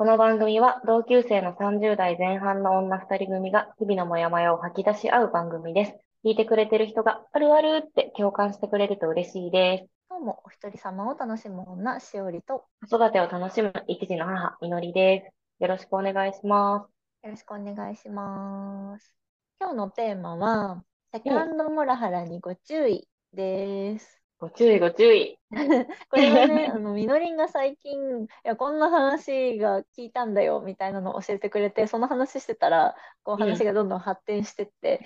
この番組は同級生の30代前半の女2人組が日々のモヤモヤを吐き出し合う番組です。聞いてくれてる人があるあるって共感してくれると嬉しいです。今日もお一人様を楽しむ女、しおりと、子育てを楽しむ一児の母、みのりです。よろしくお願いします。よろしくお願いします。今日のテーマは、セカンドモラハラにご注意です。ご注意ご注意。これはね、あの、みのりんが最近、いや、こんな話が聞いたんだよ、みたいなのを教えてくれて、その話してたら、こう話がどんどん発展してって、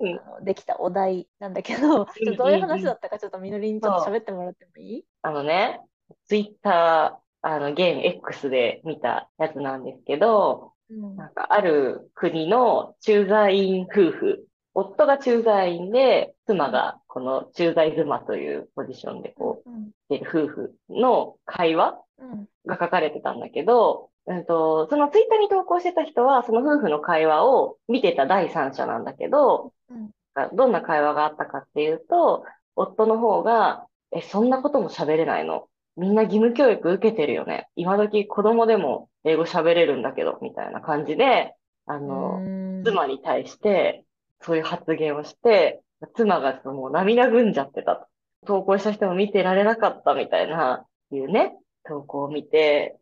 うん。あのできたお題なんだけど、ちょっとどういう話だったか、ちょっとみのりんちょっと喋ってもらってもいい？あのね、ツイッター、あの、ゲーム X で見たやつなんですけど、うん。なんかある国の駐在員夫婦、夫が駐在員で、妻がこの駐在妻というポジションでこう、うん。夫婦の会話うん。が書かれてたんだけど、うんと、そのツイッターに投稿してた人は、その夫婦の会話を見てた第三者なんだけど、うん。どんな会話があったかっていうと、夫の方が、え、そんなことも喋れないの？みんな義務教育受けてるよね？今時子供でも英語喋れるんだけど、みたいな感じで、あの、うん。妻に対して、そういう発言をして、妻がもう涙ぐんじゃってたと。投稿した人も見てられなかったみたいな、いうね、投稿を見て、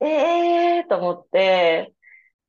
ええーと思って、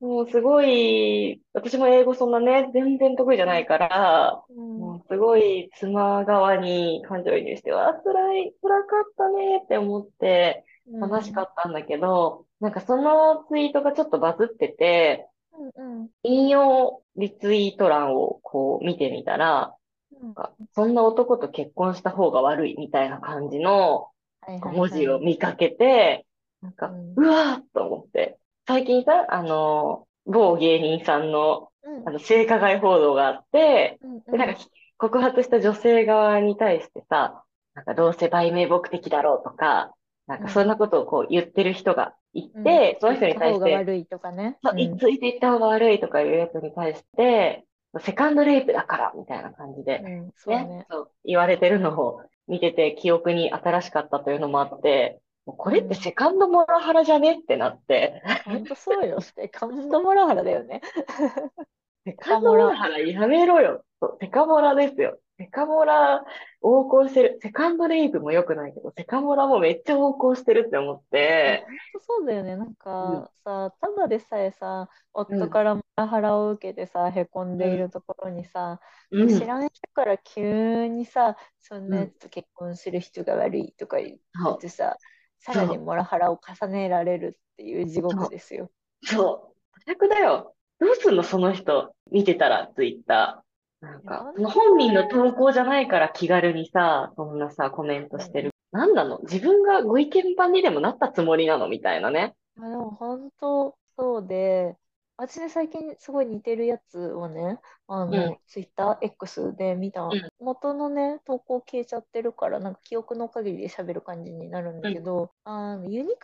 もうすごい、私も英語そんなね、全然得意じゃないから、うんもうすごい妻側に感情移入して、わあ、辛い、辛かったねって思って、悲しかったんだけど、なんかそのツイートがちょっとバズってて、うんうん。引用リツイート欄をこう見てみたら、うん。なんかそんな男と結婚した方が悪いみたいな感じの文字を見かけて、なんか、うわーっと思って。最近さ、あの、某芸人さんの、うん。あの、性加害報道があって、うん。で、なんか、告発した女性側に対してさ、なんか、どうせ売名目的だろうとか、なんか、そんなことをこう言ってる人がいて、その人に対して、方が悪いとかね。そういついていった方が悪いとかいうやつに対して、セカンドレイプだから、みたいな感じで、うん、そうねね。そう言われてるのを見てて、記憶に新しかったというのもあって、もうこれってセカンドモラハラじゃねってなって、本当そうよ。セカンドモラハラだよね。セカンドモラハラやめろよ。そうセカモラですよ。セカモラ横行してる。セカンドレイプも良くないけど、セカモラもめっちゃ横行してるって思って、本当そうだよね。なんうんかさ、ただでさえさ、うん夫からモラハラを受けてさ、へこんでいるところにさ、うん、知らん人から急にさ、そんなうんやつと結婚する人が悪いとか言ってさ、さらにモラハラを重ねられるっていう地獄ですよ。そう。最悪だよ。どうすんのその人。見てたら、ツイッター。なんか、その本人の投稿じゃないから気軽にさ、そんなさ、コメントしてる。なんなの？自分がご意見番にでもなったつもりなの？みたいなね。あでも本当そうで、私ね、最近すごい似てるやつをね、あの、うん。ツイッター X で見た、ん。元のね、投稿消えちゃってるから、なんか記憶の限りで喋る感じになるんだけど、あの、ユニク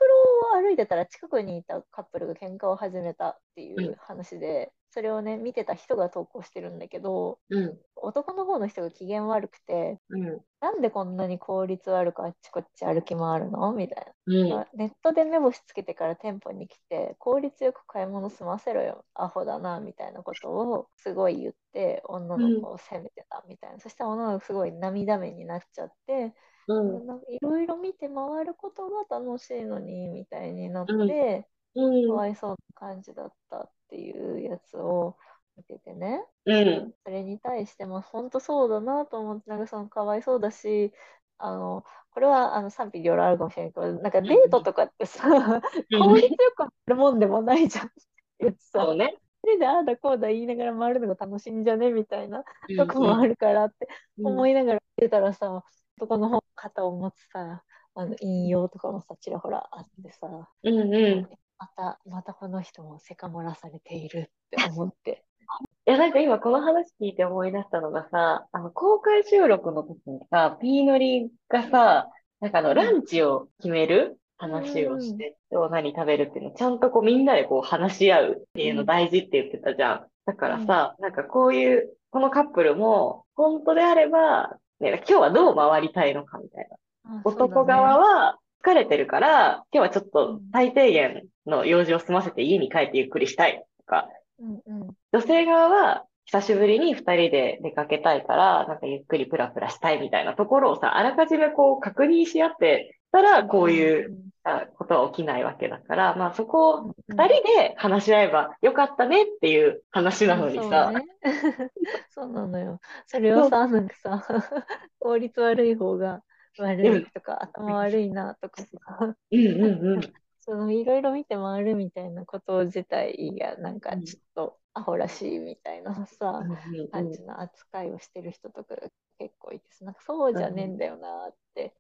ロを歩いてたら近くにいたカップルが喧嘩を始めたっていう話で、それをね、見てた人が投稿してるんだけど、うん、男の方の人が機嫌悪くて、うん、なんでこんなに効率悪くあっちこっち歩き回るの？みたいうん、な。ネットで目星つけてから店舗に来て効率よく買い物済ませろよアホだなみたいなことをすごい言って女の子を責めてたみたいな、そしたら女の子すごい涙目になっちゃっていろいろ見て回ることが楽しいのにみたいになって、うん、かわいそうな感じだったっていうやつを見ててね。うん、それに対しても本当そうだなと思ってなんかそのかわいそうだしあのこれはあの賛否両論あるかもしれないけどなんかデートとかってさ、効率よく回るもんでもないじゃん。そうね。それでああだこうだ言いながら回るのが楽しいんじゃね？みたいな。とこもあるからって思いながら見てたらさ、男の方肩を持つさ、あの引用とかもさ、ちらほらあってさ、うん、うん。また、またこの人もせかもらされているって思って。いや、なんか今この話聞いて思い出したのがさ、あの、公開収録の時にさ、ピーノリがさ、なんかあの、ランチを決める話をして、今日何食べるっていうのをちゃんとこうみんなでこう話し合うっていうの大事って言ってたじゃん。だからさ、なんかこういう、このカップルも、本当であれば、ね、今日はどう回りたいのかみたいな。男側は、疲れてるから、今日はちょっと最低限の用事を済ませて家に帰ってゆっくりしたいとか、うんうん。女性側は久しぶりに二人で出かけたいから、なんかゆっくりプラプラしたいみたいなところをさ、あらかじめこう確認し合ってたら、こういうあことは起きないわけだから、まあそこを二人で話し合えばよかったねっていう話なのにさ、そうね。そうなのよ。それをさ、なんかさ、効率悪い方が悪いとか、頭悪いなとかさ、うんうんうん。そのいろいろ見て回るみたいなこと自体がなんかちょっとアホらしいみたいなさ、感じの扱いをしてる人とかが結構いてさ、なんかそうじゃねえんだよなって。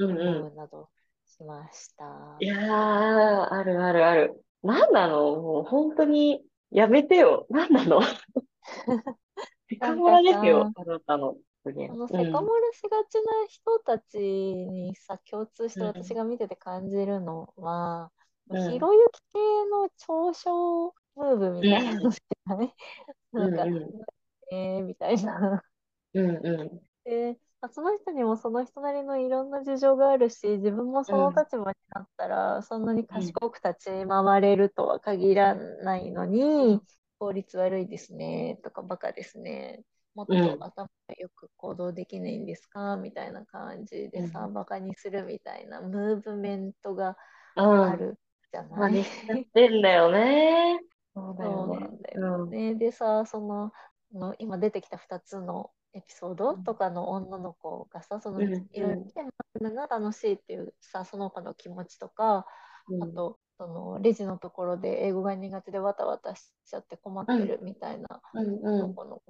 思うなどしました。いやー、あるあるある。なんなの？もう本当にやめてよ。なんなの？セカモラですよ、あなたの発言。あのセカモラしがちな人たちにさ、共通して私が見てて感じるのは、うん。ひろゆき系の嘲笑ムーブみたいなのじゃなん。か、うんうん。えーみたいな。うんうで、まあその人にもその人なりのいろんな事情があるし、自分もその立場になったら、そんなに賢く立ち回れるとは限らないのに、効率悪いですね、とか、バカですね。もっとうん頭がよく行動できないんですか？みたいな感じでさ、うバカにするみたいなムーブメントがん。うん。あるじゃない？真似しちゃってんだよね。そう。なんだようん。ね。でさ、その、あの今出てきた2つのエピソードとかの女の子がさ、そのうんいろいろ見て回るのが楽しいっていうさ、その子の気持ちとか、うんあと、そのレジのところで英語が苦手でわたわたしちゃって困ってるみたいな、うんその子の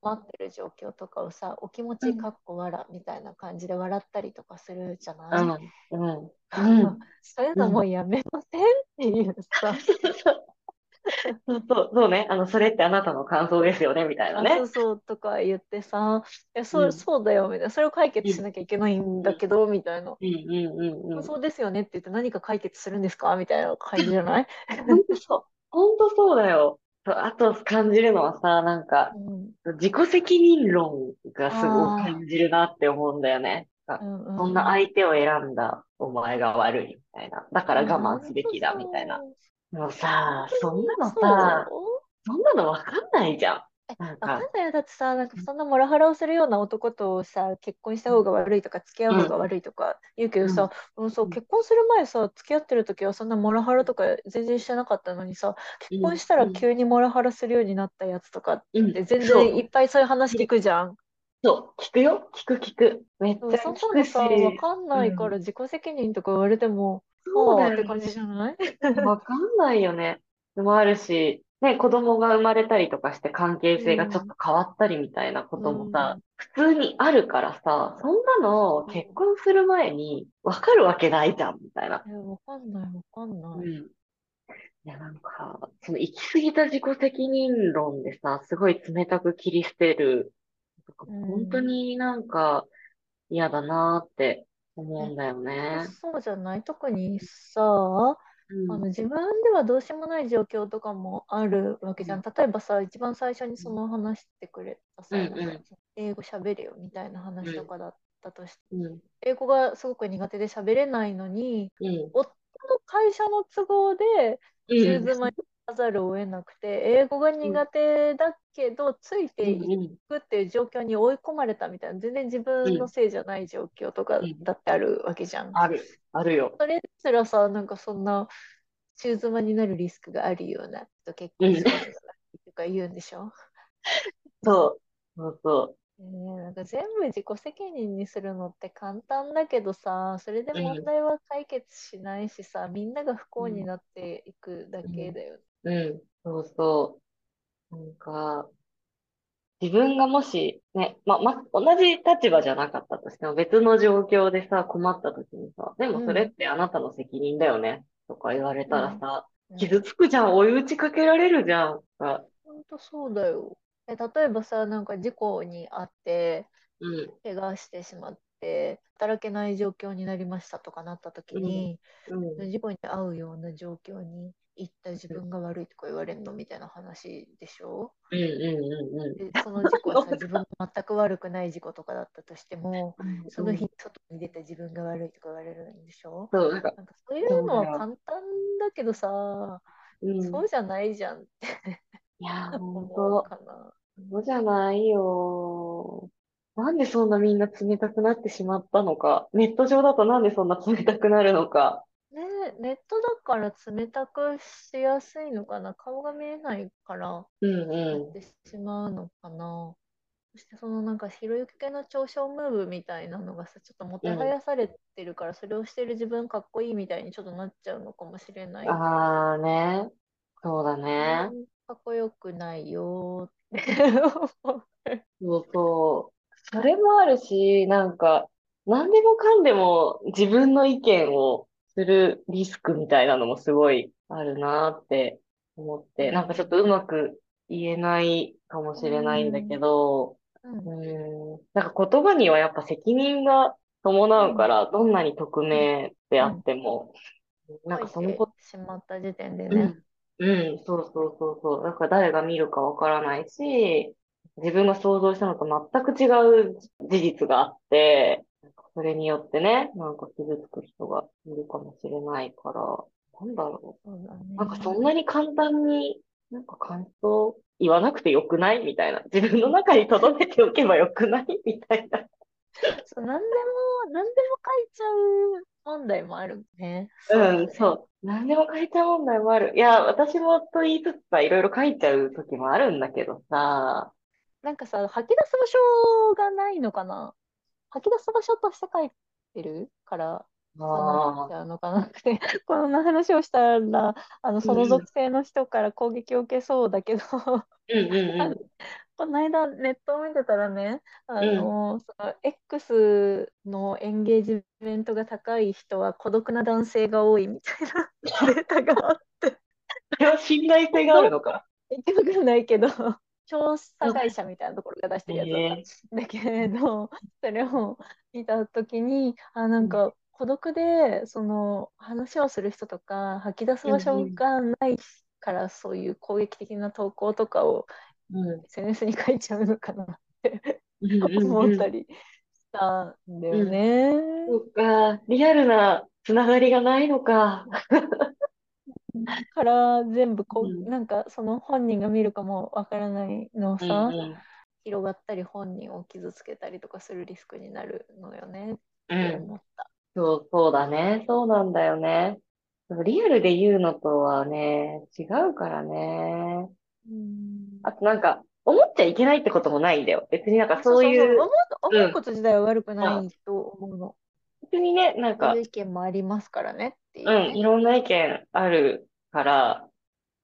困ってる状況とかをさ、お気持ちかっこ笑みたいな感じで笑ったりとかするじゃない、うん。うん。うん。そういうのもやめませんっていうさ、そうそう、ね。あの、それってあなたの感想ですよね、みたいなねあそう。そうとか言ってさ、いやそうう、んそうだよみたいな、それを解決しなきゃいけないんだけど、みたいな。うんうんうんうん。そうですよねって言って何か解決するんですか？みたいな感じじゃない？本当そう。本当そうだよ。あと感じるのはさ、なんか、うん自己責任論がすごいあー感じるなって思うんだよね。うんうんそんな相手を選んだお前が悪いみたいな。だから我慢すべきだみたいな。。もうさ、そんなのさ、そんなのわかんないじゃん。なんわかか、んないよ。だってさ、なんかそんなモラハラをするような男とさ、結婚した方が悪いとか、付き合う方が悪いとか言うけどさ、うんそう結婚する前さ、付き合ってる時はそんなモラハラとか全然してなかったのにさ、結婚したら急にモラハラするようになったやつとかうん。で全然いっぱいそういう話聞くじゃん。そう、聞くよ。聞く聞く。めっちゃそん聞くし。なのさ、わかんないから自己責任とか言われても、そうだよああって感じじゃない？わかんないよね。でもあるし、ね、子供が生まれたりとかして関係性がちょっと変わったりみたいなこともさ、普通にあるからさ、そんなの結婚する前にわかるわけないじゃん、みたいな。いや、わかんない、わかんない。うん。いや、なんか、その行き過ぎた自己責任論でさ、すごい冷たく切り捨てる本当になんか嫌だなーって思うんだよね。そうじゃない特にさ、うんあの自分ではどうしようもない状況とかもあるわけじゃん。例えばさ、一番最初にその話してくれたさ、うんうん英語喋れよみたいな話とかだったとして、うん。英語がすごく苦手で喋れないのに、うん。夫の会社の都合でうん。中妻にらざるを得なくて、英語が苦手だけど、ついていくっていう状況に追い込まれたみたいな、全然自分のせいじゃない状況とかだってあるわけじゃん。ある、あるよ。それすらさ、なんかそんな中妻になるリスクがあるような人と結婚するとか言うんでしょ、そう、そうそえーなんか全部自己責任にするのって簡単だけどさ、それで問題は解決しないしさ、みんなが不幸になっていくだけだよね。う。うん、そうそう。なんか、自分がもし、ね、ま、ま、同じ立場じゃなかったとしても別の状況でさ、困った時にさ、でもそれってあなたの責任だよね、とか言われたらさ、うん傷つくじゃん、追い打ちかけられるじゃん。あほんとそうだよ。え、例えばさ、なんか事故に遭って、うん、怪我してしまって、働けない状況になりましたとかなった時に、うん、事故に遭うような状況に行っったら自分が悪いとか言われるのみたいな話でしょ？うんうんうんうん。でその事故はさ自分全く悪くない事故とかだったとしてもその日外に出た自分が悪いとか言われるんでしょ？そう、なんか、なんかそういうのは簡単だけどさ、うん。そうじゃないじゃんっていやー、ほ ん思うと、かな。そうじゃないよ。なんでそんなみんな冷たくなってしまったのか。ネット上だとなんでそんな冷たくなるのか。ねえ、ネットだから冷たくしやすいのかな。顔が見えないからうんうなってしまうのかな。そしてそのなんかひろゆき系の嘲笑ムーブみたいなのがさ、ちょっともてはやされてるから、それをしてる自分かっこいいみたいにちょっとなっちゃうのかもしれないん。あーね。そうだね。うんかっこよくないよーって思う。そうそう。それもあるし、なんか、何でもかんでも自分の意見をするリスクみたいなのもすごいあるなって思って、なんかちょっとうまく言えないかもしれないんだけど、うん。うーん、なんか言葉にはやっぱ責任が伴うから、どんなに匿名であっても、なんかそのこ書いてしまった時点でうね。ん、うん、そうそうそうそう。だから誰が見るかわからないし、自分が想像したのと全く違う事実があって、それによってね、なんか傷つく人がいるかもしれないから、なんだろそうだねう。なんかそんなに簡単に、なんか感想言わなくてよくない？みたいな。自分の中に留めておけばよくない？みたいな。そう、何でも、何でも書いちゃう問題もあるね。うん、そう。何でも書いちゃう問題もある。いや、私もと言いつつさ、いろいろ書いちゃう時もあるんだけどさ、なんかさ、吐き出す場所がないのかな？吐き出す場所として書いてるから、そうなっあちのかなって。こんな話をしたら、あの、その属性の人から攻撃を受けそうだけど、うんうんうん。この間ネットを見てたらね、あの、その X のエンゲージメントが高い人は孤独な男性が多いみたいな データがあって、それは信頼性があるのか？言ってわかんないけど、調査会社みたいなところが出してるやつだけれど、それを見たときに、あ、なんか孤独で、その話をする人とか、吐き出す場所がないから、そういう攻撃的な投稿とかをうん。SNS に書いちゃうのかなって思ったりしたんだよね。そうか、リアルなつながりがないのか。から全部こう、うんなんかその本人が見るかもわからないのをうんさ、うん広がったり本人を傷つけたりとかするリスクになるのよねってうん。思った。そう、そうだね。そうなんだよね。リアルで言うのとはね、違うからね。うんあとなんか、思っちゃいけないってこともないんだよ。別になんかそういそうう、思う思うこと自体は悪くないと思うの。別にね、なんか意見もありますからねっていううん、ね。いろんな意見あるから、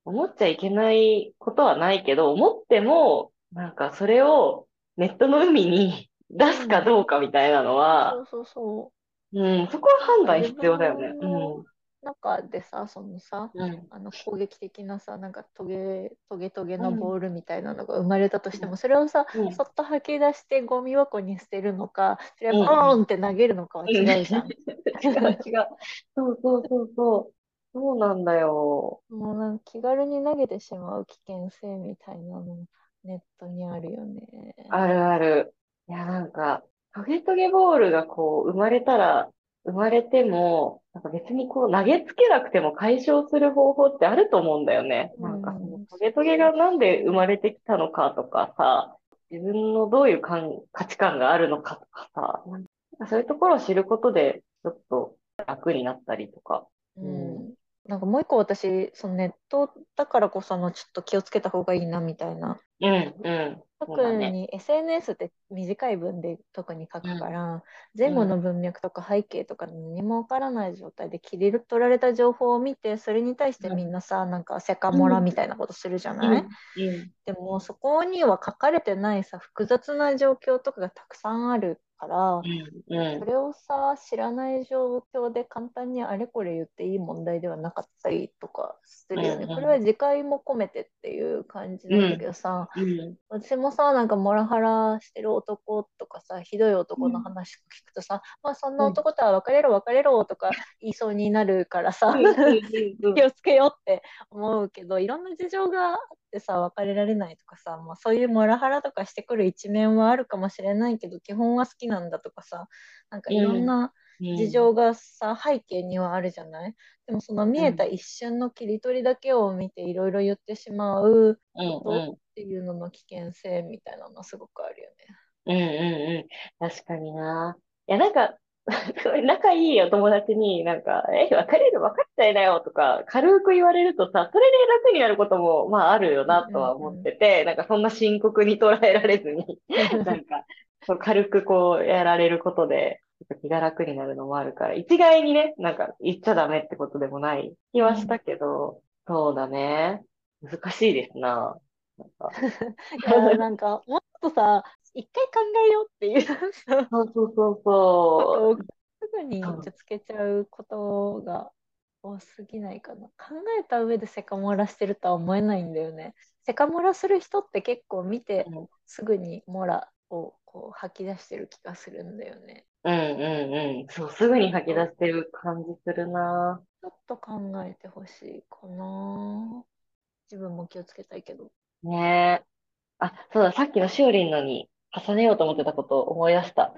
思っちゃいけないことはないけど、思っても、なんかそれをネットの海に 出すかどうかみたいなのは、そうそうそうん、そこは判断必要だよね。う。中でさ、そのさ、うん。うん。あの攻撃的なさ、なんかトゲトゲトゲのボールみたいなのが生まれたとしても、それをさ、うんそっと吐き出してゴミ箱に捨てるのか、それうんはボーンって投げるのかは違うじゃん。違う違う。そうそうそうそう。そうなんだよ。もうなんか気軽に投げてしまう危険性みたいなのネットにあるよね。あるある。いや、なんか、トゲトゲボールがこう、生まれたら、生まれても、なんか別にこう、投げつけなくても解消する方法ってあると思うんだよね。うんなんかそのトゲトゲがなんで生まれてきたのかとかさ、自分のどういう感価値観があるのかとかさ、なんかそういうところを知ることで、ちょっと楽になったりとか。うん。なんかもう一個私、そのネットだからこそのちょっと気をつけた方がいいなみたいな。うん、うん。特に SNS って短い文で特に書くから、前後の文脈とか背景とか何もわからない状態で切り取られた情報を見て、それに対してみんなさ、なんかセカモラみたいなことするじゃない、うん、でもそこには書かれてないさ、複雑な状況とかがたくさんあるから、うん、うん。それをさ、知らない状況で簡単にあれこれ言っていい問題ではなかったりとかするよね。うんうん。これは自戒も込めてっていう感じなんだけどさ、うん、私もさ、なんかモラハラしてる男とかさ、ひどい男の話聞くとさ、まあそんな男とは別れろ別れろとか言いそうになるからさ、気をつけようって思うけど、いろんな事情があってさ、別れられないとかさ、まあ、そういうモラハラとかしてくる一面はあるかもしれないけど、基本は好きなんだとかさ、なんかいろんな事情がさ、背景にはあるじゃない？でもその見えた一瞬の切り取りだけを見ていろいろ言ってしまううん、うん、ことっていうのの危険性みたいなのはすごくあるよね。うん、うん、うん。確かにな。いや、なんか、仲いいお友達になんか、え、別れる、別れちゃいなよとか、軽く言われるとさ、それで楽になることも、まああるよなとは思ってて、なんかそんな深刻に捉えられずに、なんか、そう軽くこうやられることで、気が楽になるのもあるから、一概にね、なんか言っちゃダメってことでもない気はしたけど、そうだね。難しいですな。なんか いや、なんかもっとさ、一回考えようっていうさそうそうそうすぐにぶつけちゃうことが多すぎないかな。考えた上でセカモラしてるとは思えないんだよね。セカモラする人って結構見てうんすぐにモラをこう吐き出してる気がするんだよね。う。うんうんうん。そう、すぐに吐き出してる感じするな。ちょっと考えてほしいかな。自分も気をつけたいけど。ねえ。あ、そうだ、さっきのしおりんのに重ねようと思ってたことを思い出した。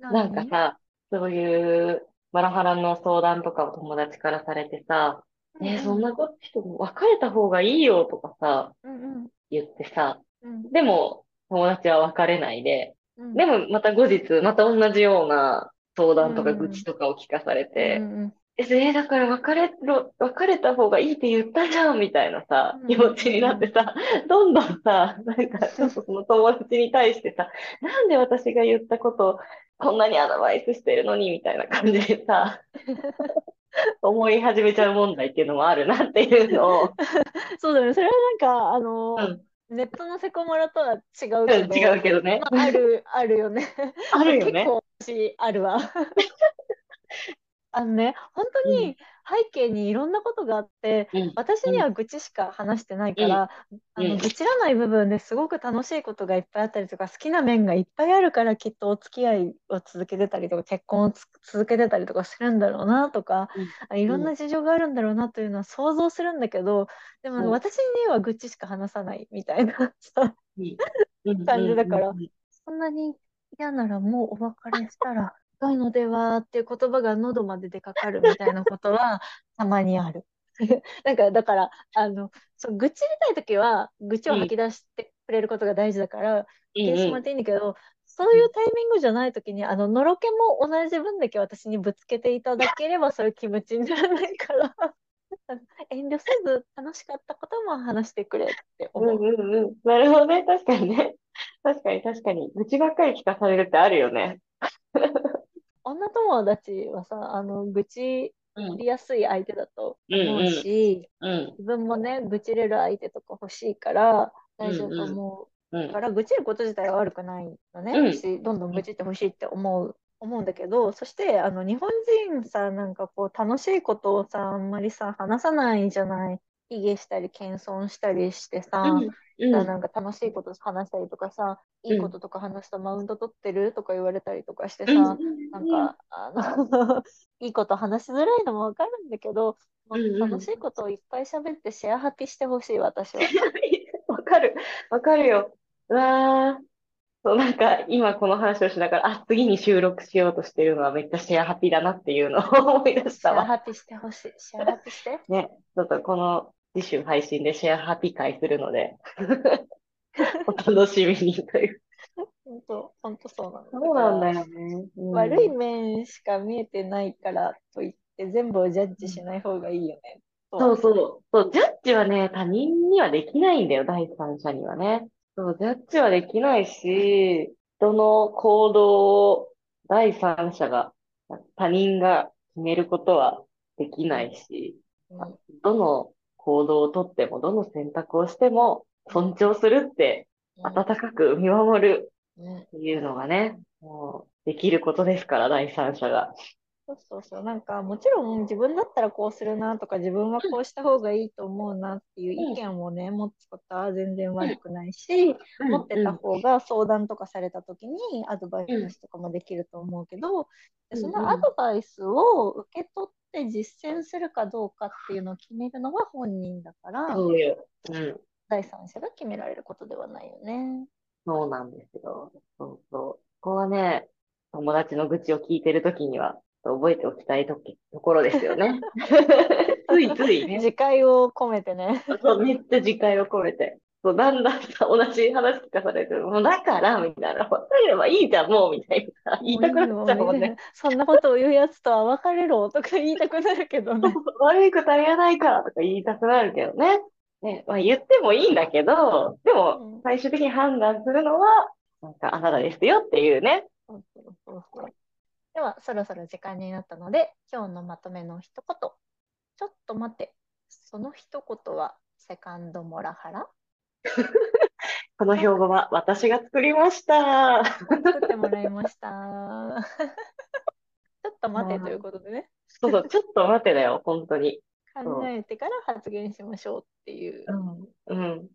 なんかさ、そういうマラハラの相談とかを友達からされてさ、ねえ、そんなこと人も別れた方がいいよとかさ、うんうん。言ってさ、うん。でも友達は別れないで、うん。でもまた後日、また同じような相談とかうん愚痴とかを聞かされて、うんうんえ、だから別れろ、別れた方がいいって言ったじゃんみたいなさう、ん気持ちになってさ、どんどんさ、なんか ちょっとその友達に対してさ、なんで私が言ったことをこんなにアドバイスしてるのにみたいな感じでさ、思い始めちゃう問題っていうのもあるなっていうのを、そうだね。それはなんか、あのーうんネットのセコモラとは違うけど、違うけどね。まあ、ある、あるよね。あるよね結。構私あるわ。あのね、本当に背景にいろんなことがあって、うん。私には愚痴しか話してないから、うん。うん。あの愚痴らない部分ですごく楽しいことがいっぱいあったりとか、好きな面がいっぱいあるからきっとお付き合いを続けてたりとか、結婚をつ続けてたりとかするんだろうなとか、あいろんな事情があるんだろうなというのは想像するんだけど、でもうん私には愚痴しか話さないみたいなさ、うん。感じだからうん。うん。そんなに嫌ならもうお別れしたら良いのではっていう言葉が喉まで出かかるみたいなことは たまにある。なんかだからあのそう愚痴りたいときは愚痴を吐き出してくれることが大事だから言ってしまっていいんだけど、そういうタイミングじゃないときにあののろけも同じ分だけ私にぶつけていただければそういう気持ちにならないから 遠慮せず楽しかったことも話してくれって思う。うんうんうん。なるほどね。確かにね。確かに確かに。愚痴ばっかり聞かされるってあるよね。女友達はさ、あの、愚痴うんりやすい相手だとうん思うし、うん。自分もね、愚痴れる相手とか欲しいから大丈夫と思ううん。から、愚痴ること自体は悪くないのね。うん。し、どんどん愚痴ってほしいって思う、思うんだけど、そして、あの、日本人さ、なんかこう、楽しいことをさ、あんまりさ、話さないじゃない。卑下したり、謙遜したりしてさ、うんさなんか楽しいこと話したりとかさ、いいこととか話すとマウント取ってるとか言われたりとかしてさ、なんか、あの、いいこと話しづらいのもわかるんだけど、もっと楽しいことをいっぱい喋ってシェアハピしてほしい、私は。わかる。わかるよ。うわー。そう、なんか、今この話をしながら、あ、次に収録しようとしてるのはめっちゃシェアハピだなっていうのを 思い出しシたわ。ェアハピしてほしい。シェアハピして。ね。ちょっとこの次週配信でシェアハピ会するので、お楽しみにという。本当、本当そうなの。そうなんだからよね。うん悪い面しか見えてないからといって、全部をジャッジしない方がいいよね。そうそう。そう、ジャッジはね、他人にはできないんだよ、第三者にはね。そう、ジャッジはできないし、人の行動を第三者が、他人が決めることはできないし、どの行動をとっても、どの選択をしても、尊重するって、温かく見守るっていうのがね、もうできることですから、第三者が。そうそうそう。なんか、もちろん自分だったらこうするなとか、自分はこうした方がいいと思うなっていう意見をね、持つことは全然悪くないし、持ってた方が相談とかされた時にアドバイスとかもできると思うけど、うんそのアドバイスを受け取って実践するかどうかっていうのを決めるのは本人だから。第三者が決められることではないよね。そうなんですよ。そうそう。ここはね、友達の愚痴を聞いてるときには、覚えておきたいときところですよね。ついついね。自戒を込めてね。そう、めっちゃ自戒を込めて。そう、だんだんさ、同じ話聞かされて、もうだから、みたいな、ほっといればいいじゃん、もう、みたいな。言いたくなっちゃうもんね。そんなことを言うやつとは別れろとか言いたくなるけどね。悪いことは言わないからとか言いたくなるけどね。ね、まあ言ってもいいんだけど、でうもん、最終的に判断するのは、なんかあなたですよっていうね。そうそうそうでは、そろそろ時間になったので、今日のまとめの一言。ちょっと待って、その一言はセカンドモラハラ？この標語は私が作りました。作ってもらいました。ちょっと待てということでね、そうそう、ちょっと待てだよ、本当に。考えてから発言しましょうっていううん。うん。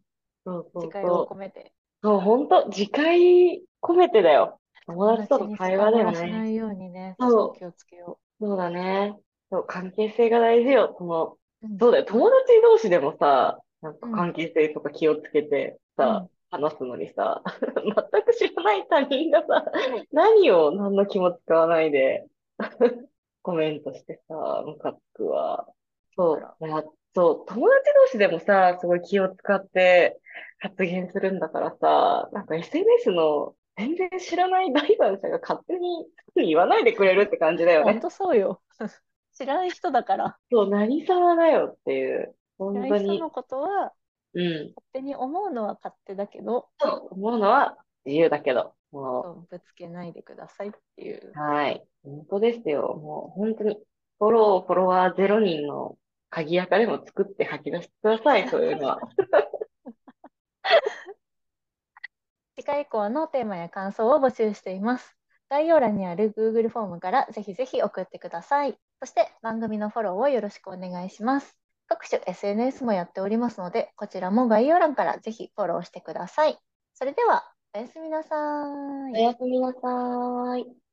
そうそう自戒をそう。込めて。そう、本当自戒込めてだよ。友達との会話でもね。友達にしないようにね、そうそう気をつけよそうだね。そう、関係性が大事よ。その、う。うんそうだよ。友達同士でもさ、なんかうん関係性とか気をつけてさ、話すのにさ、全く知らない他人がさ、何を何の気も使わないで コメントしてさ、ムカつくわ。そう、いやそう、友達同士でもさ、すごい気を使って発言するんだからさ、なんか SNS の全然知らない第三者が勝手に言わないでくれるって感じだよね。本当そうよ。知らない人だから。そう、何様だよっていう。本当に。人のことはうん。勝手に思うのは勝手だけど、そう思うのは自由だけど、もそうぶつけないでくださいっていうう、。はい。本当ですよ。もう本当に、フォロー、フォロワー0人の鍵垢でも作って吐き出してください、そういうのは。次回以降のテーマや感想を募集しています。概要欄にある Google フォームからぜひぜひ送ってください。そして番組のフォローをよろしくお願いします。各種 SNS もやっておりますので、こちらも概要欄からぜひフォローしてください。それでは、おやすみなさいお。やすみなさーい。